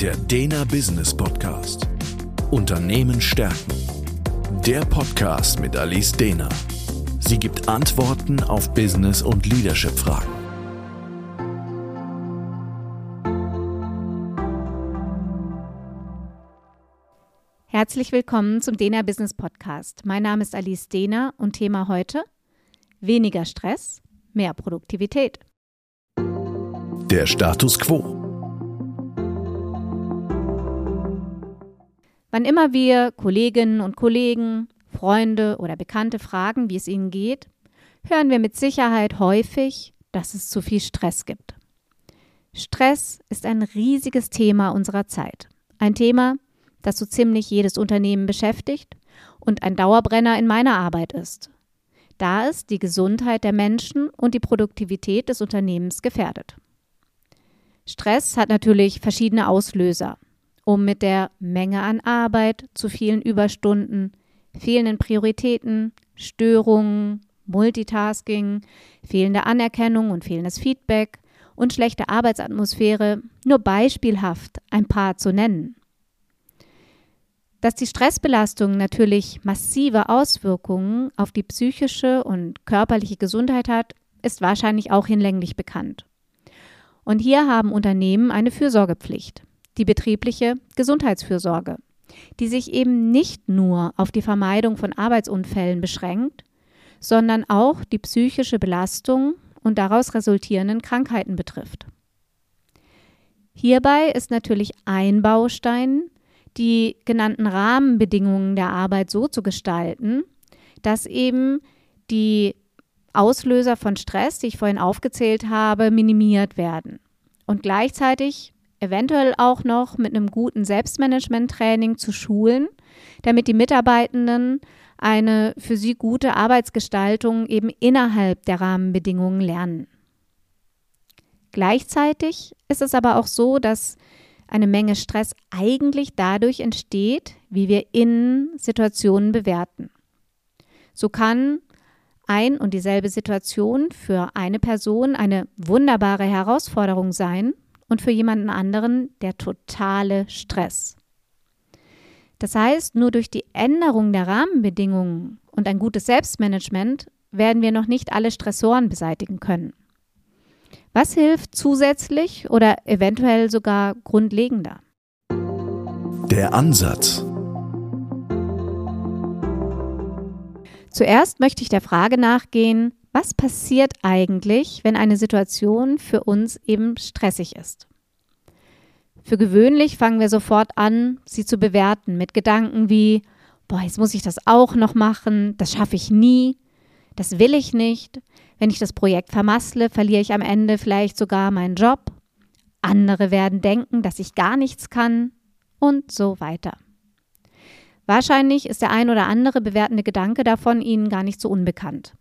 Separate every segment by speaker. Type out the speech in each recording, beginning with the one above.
Speaker 1: Der Dena Business Podcast. Unternehmen stärken. Der Podcast mit Alice Dena. Sie gibt Antworten auf Business- und Leadership-Fragen.
Speaker 2: Herzlich willkommen zum Dena Business Podcast. Mein Name ist Alice Dena und Thema heute weniger Stress, mehr Produktivität.
Speaker 1: Der Status quo.
Speaker 2: Wann immer wir Kolleginnen und Kollegen, Freunde oder Bekannte fragen, wie es ihnen geht, hören wir mit Sicherheit häufig, dass es zu viel Stress gibt. Stress ist ein riesiges Thema unserer Zeit. Ein Thema, das so ziemlich jedes Unternehmen beschäftigt und ein Dauerbrenner in meiner Arbeit ist, da es die Gesundheit der Menschen und die Produktivität des Unternehmens gefährdet. Stress hat natürlich verschiedene Auslöser um mit der Menge an Arbeit, zu vielen Überstunden, fehlenden Prioritäten, Störungen, Multitasking, fehlende Anerkennung und fehlendes Feedback und schlechte Arbeitsatmosphäre nur beispielhaft ein paar zu nennen. Dass die Stressbelastung natürlich massive Auswirkungen auf die psychische und körperliche Gesundheit hat, ist wahrscheinlich auch hinlänglich bekannt. Und hier haben Unternehmen eine Fürsorgepflicht die betriebliche Gesundheitsfürsorge, die sich eben nicht nur auf die Vermeidung von Arbeitsunfällen beschränkt, sondern auch die psychische Belastung und daraus resultierenden Krankheiten betrifft. Hierbei ist natürlich ein Baustein, die genannten Rahmenbedingungen der Arbeit so zu gestalten, dass eben die Auslöser von Stress, die ich vorhin aufgezählt habe, minimiert werden und gleichzeitig eventuell auch noch mit einem guten Selbstmanagement-Training zu schulen, damit die Mitarbeitenden eine für sie gute Arbeitsgestaltung eben innerhalb der Rahmenbedingungen lernen. Gleichzeitig ist es aber auch so, dass eine Menge Stress eigentlich dadurch entsteht, wie wir in Situationen bewerten. So kann ein und dieselbe Situation für eine Person eine wunderbare Herausforderung sein und für jemanden anderen der totale Stress. Das heißt, nur durch die Änderung der Rahmenbedingungen und ein gutes Selbstmanagement werden wir noch nicht alle Stressoren beseitigen können. Was hilft zusätzlich oder eventuell sogar grundlegender?
Speaker 1: Der Ansatz.
Speaker 2: Zuerst möchte ich der Frage nachgehen, was passiert eigentlich, wenn eine Situation für uns eben stressig ist? Für gewöhnlich fangen wir sofort an, sie zu bewerten mit Gedanken wie, boah, jetzt muss ich das auch noch machen, das schaffe ich nie, das will ich nicht, wenn ich das Projekt vermassle, verliere ich am Ende vielleicht sogar meinen Job, andere werden denken, dass ich gar nichts kann und so weiter. Wahrscheinlich ist der ein oder andere bewertende Gedanke davon Ihnen gar nicht so unbekannt.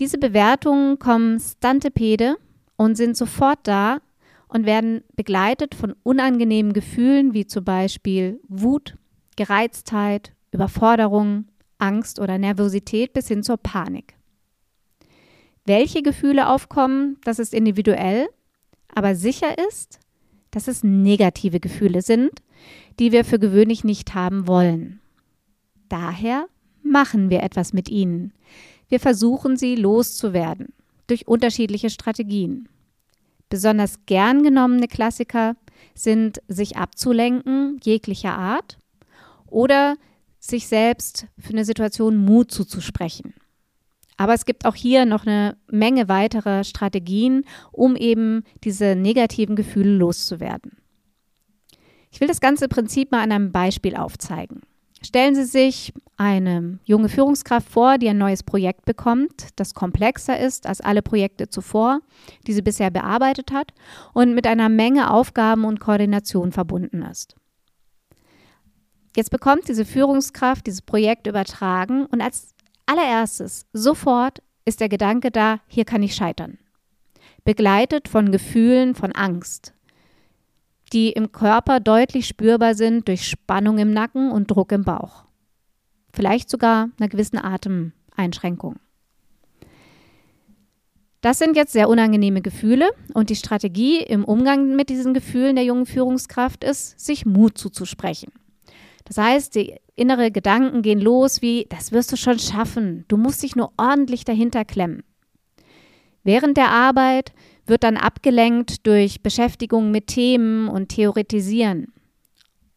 Speaker 2: Diese Bewertungen kommen stantepede und sind sofort da und werden begleitet von unangenehmen Gefühlen wie zum Beispiel Wut, Gereiztheit, Überforderung, Angst oder Nervosität bis hin zur Panik. Welche Gefühle aufkommen, das ist individuell, aber sicher ist, dass es negative Gefühle sind, die wir für gewöhnlich nicht haben wollen. Daher machen wir etwas mit ihnen. Wir versuchen sie loszuwerden durch unterschiedliche Strategien. Besonders gern genommene Klassiker sind sich abzulenken, jeglicher Art, oder sich selbst für eine Situation Mut zuzusprechen. Aber es gibt auch hier noch eine Menge weiterer Strategien, um eben diese negativen Gefühle loszuwerden. Ich will das ganze Prinzip mal an einem Beispiel aufzeigen. Stellen Sie sich eine junge Führungskraft vor, die ein neues Projekt bekommt, das komplexer ist als alle Projekte zuvor, die sie bisher bearbeitet hat und mit einer Menge Aufgaben und Koordination verbunden ist. Jetzt bekommt diese Führungskraft dieses Projekt übertragen und als allererstes sofort ist der Gedanke da, hier kann ich scheitern. Begleitet von Gefühlen von Angst, die im Körper deutlich spürbar sind durch Spannung im Nacken und Druck im Bauch. Vielleicht sogar einer gewissen Atemeinschränkung. Das sind jetzt sehr unangenehme Gefühle und die Strategie im Umgang mit diesen Gefühlen der jungen Führungskraft ist, sich Mut zuzusprechen. Das heißt, die innere Gedanken gehen los wie, das wirst du schon schaffen, du musst dich nur ordentlich dahinter klemmen. Während der Arbeit wird dann abgelenkt durch Beschäftigung mit Themen und Theoretisieren.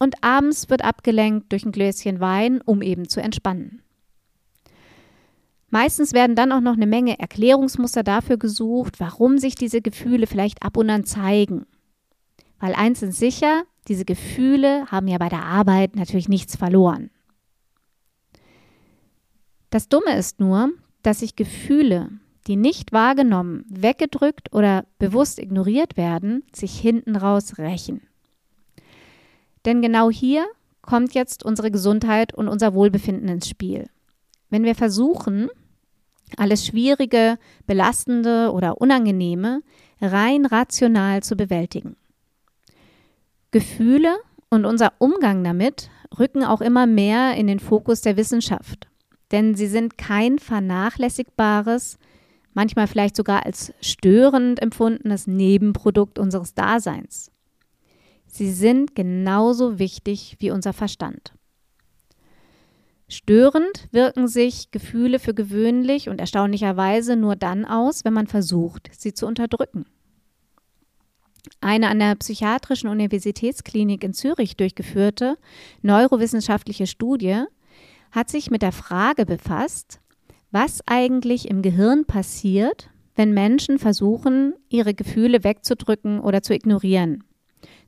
Speaker 2: Und abends wird abgelenkt durch ein Gläschen Wein, um eben zu entspannen. Meistens werden dann auch noch eine Menge Erklärungsmuster dafür gesucht, warum sich diese Gefühle vielleicht ab und an zeigen. Weil eins ist sicher, diese Gefühle haben ja bei der Arbeit natürlich nichts verloren. Das Dumme ist nur, dass sich Gefühle, die nicht wahrgenommen, weggedrückt oder bewusst ignoriert werden, sich hinten raus rächen. Denn genau hier kommt jetzt unsere Gesundheit und unser Wohlbefinden ins Spiel. Wenn wir versuchen, alles Schwierige, Belastende oder Unangenehme rein rational zu bewältigen. Gefühle und unser Umgang damit rücken auch immer mehr in den Fokus der Wissenschaft, denn sie sind kein vernachlässigbares, manchmal vielleicht sogar als störend empfundenes Nebenprodukt unseres Daseins. Sie sind genauso wichtig wie unser Verstand. Störend wirken sich Gefühle für gewöhnlich und erstaunlicherweise nur dann aus, wenn man versucht, sie zu unterdrücken. Eine an der Psychiatrischen Universitätsklinik in Zürich durchgeführte neurowissenschaftliche Studie hat sich mit der Frage befasst, was eigentlich im Gehirn passiert, wenn Menschen versuchen, ihre Gefühle wegzudrücken oder zu ignorieren.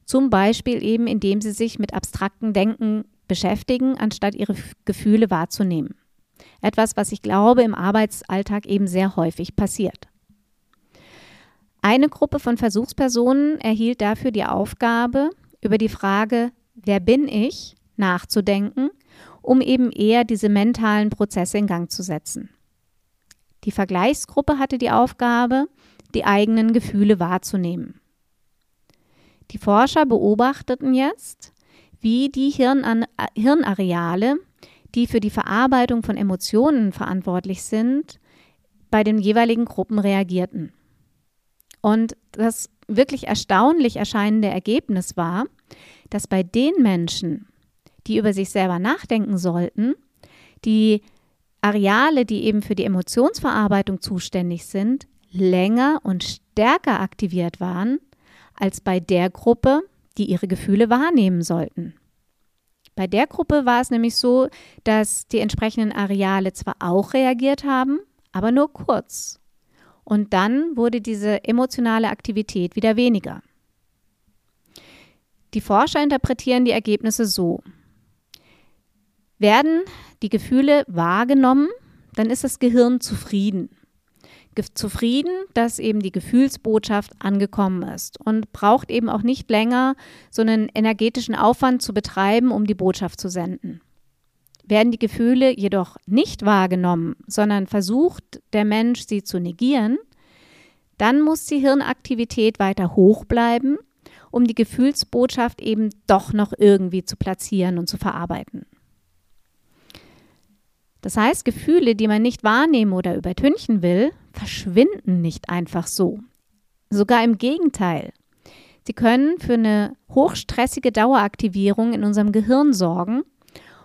Speaker 2: Zum Beispiel eben, indem sie sich mit abstrakten Denken beschäftigen, anstatt ihre Gefühle wahrzunehmen. Etwas, was ich glaube, im Arbeitsalltag eben sehr häufig passiert. Eine Gruppe von Versuchspersonen erhielt dafür die Aufgabe, über die Frage, wer bin ich, nachzudenken, um eben eher diese mentalen Prozesse in Gang zu setzen. Die Vergleichsgruppe hatte die Aufgabe, die eigenen Gefühle wahrzunehmen. Die Forscher beobachteten jetzt, wie die Hirnan Hirnareale, die für die Verarbeitung von Emotionen verantwortlich sind, bei den jeweiligen Gruppen reagierten. Und das wirklich erstaunlich erscheinende Ergebnis war, dass bei den Menschen, die über sich selber nachdenken sollten, die Areale, die eben für die Emotionsverarbeitung zuständig sind, länger und stärker aktiviert waren als bei der Gruppe, die ihre Gefühle wahrnehmen sollten. Bei der Gruppe war es nämlich so, dass die entsprechenden Areale zwar auch reagiert haben, aber nur kurz. Und dann wurde diese emotionale Aktivität wieder weniger. Die Forscher interpretieren die Ergebnisse so. Werden die Gefühle wahrgenommen, dann ist das Gehirn zufrieden zufrieden, dass eben die Gefühlsbotschaft angekommen ist und braucht eben auch nicht länger so einen energetischen Aufwand zu betreiben, um die Botschaft zu senden. Werden die Gefühle jedoch nicht wahrgenommen, sondern versucht der Mensch, sie zu negieren, dann muss die Hirnaktivität weiter hoch bleiben, um die Gefühlsbotschaft eben doch noch irgendwie zu platzieren und zu verarbeiten. Das heißt, Gefühle, die man nicht wahrnehmen oder übertünchen will, verschwinden nicht einfach so. Sogar im Gegenteil. Sie können für eine hochstressige Daueraktivierung in unserem Gehirn sorgen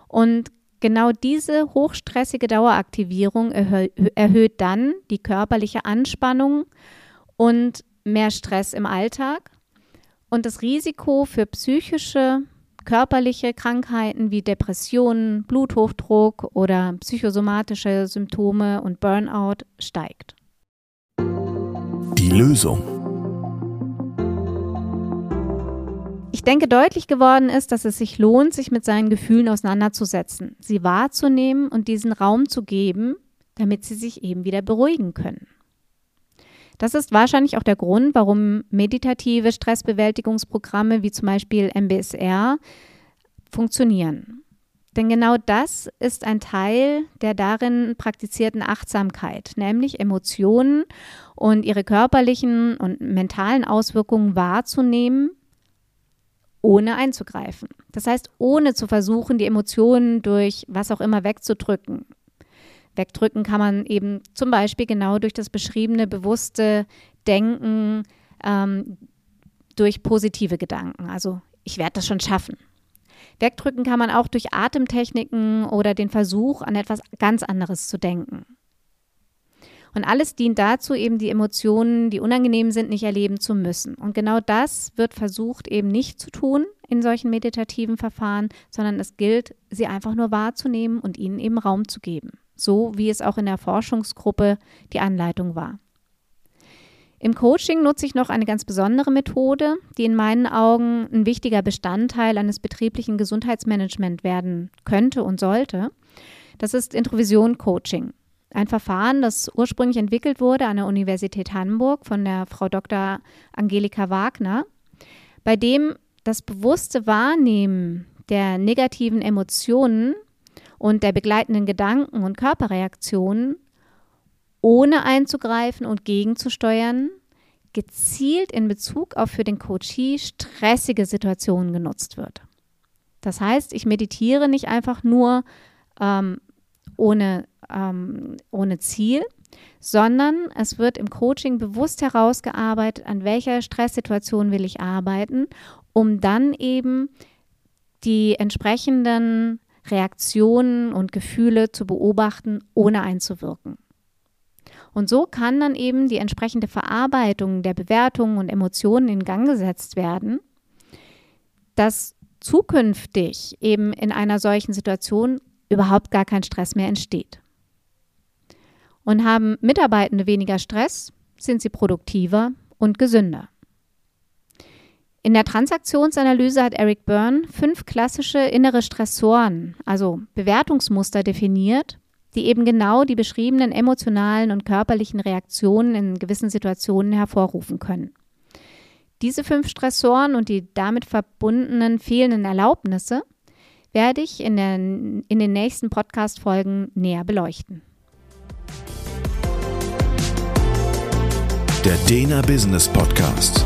Speaker 2: und genau diese hochstressige Daueraktivierung erhö erhöht dann die körperliche Anspannung und mehr Stress im Alltag und das Risiko für psychische körperliche Krankheiten wie Depressionen, Bluthochdruck oder psychosomatische Symptome und Burnout steigt.
Speaker 1: Die Lösung.
Speaker 2: Ich denke, deutlich geworden ist, dass es sich lohnt, sich mit seinen Gefühlen auseinanderzusetzen, sie wahrzunehmen und diesen Raum zu geben, damit sie sich eben wieder beruhigen können. Das ist wahrscheinlich auch der Grund, warum meditative Stressbewältigungsprogramme wie zum Beispiel MBSR funktionieren. Denn genau das ist ein Teil der darin praktizierten Achtsamkeit, nämlich Emotionen und ihre körperlichen und mentalen Auswirkungen wahrzunehmen, ohne einzugreifen. Das heißt, ohne zu versuchen, die Emotionen durch was auch immer wegzudrücken, Wegdrücken kann man eben zum Beispiel genau durch das beschriebene bewusste Denken, ähm, durch positive Gedanken. Also ich werde das schon schaffen. Wegdrücken kann man auch durch Atemtechniken oder den Versuch, an etwas ganz anderes zu denken. Und alles dient dazu, eben die Emotionen, die unangenehm sind, nicht erleben zu müssen. Und genau das wird versucht eben nicht zu tun in solchen meditativen Verfahren, sondern es gilt, sie einfach nur wahrzunehmen und ihnen eben Raum zu geben. So wie es auch in der Forschungsgruppe die Anleitung war. Im Coaching nutze ich noch eine ganz besondere Methode, die in meinen Augen ein wichtiger Bestandteil eines betrieblichen Gesundheitsmanagements werden könnte und sollte. Das ist Introvision Coaching. Ein Verfahren, das ursprünglich entwickelt wurde an der Universität Hamburg von der Frau Dr. Angelika Wagner, bei dem das bewusste Wahrnehmen der negativen Emotionen und der begleitenden Gedanken und Körperreaktionen ohne einzugreifen und gegenzusteuern, gezielt in Bezug auf für den Coachee stressige Situationen genutzt wird. Das heißt, ich meditiere nicht einfach nur ähm, ohne ähm, ohne Ziel, sondern es wird im Coaching bewusst herausgearbeitet, an welcher Stresssituation will ich arbeiten, um dann eben die entsprechenden Reaktionen und Gefühle zu beobachten, ohne einzuwirken. Und so kann dann eben die entsprechende Verarbeitung der Bewertungen und Emotionen in Gang gesetzt werden, dass zukünftig eben in einer solchen Situation überhaupt gar kein Stress mehr entsteht. Und haben Mitarbeitende weniger Stress, sind sie produktiver und gesünder. In der Transaktionsanalyse hat Eric Byrne fünf klassische innere Stressoren, also Bewertungsmuster definiert, die eben genau die beschriebenen emotionalen und körperlichen Reaktionen in gewissen Situationen hervorrufen können. Diese fünf Stressoren und die damit verbundenen fehlenden Erlaubnisse werde ich in, der, in den nächsten Podcast-Folgen näher beleuchten.
Speaker 1: Der Dena Business Podcast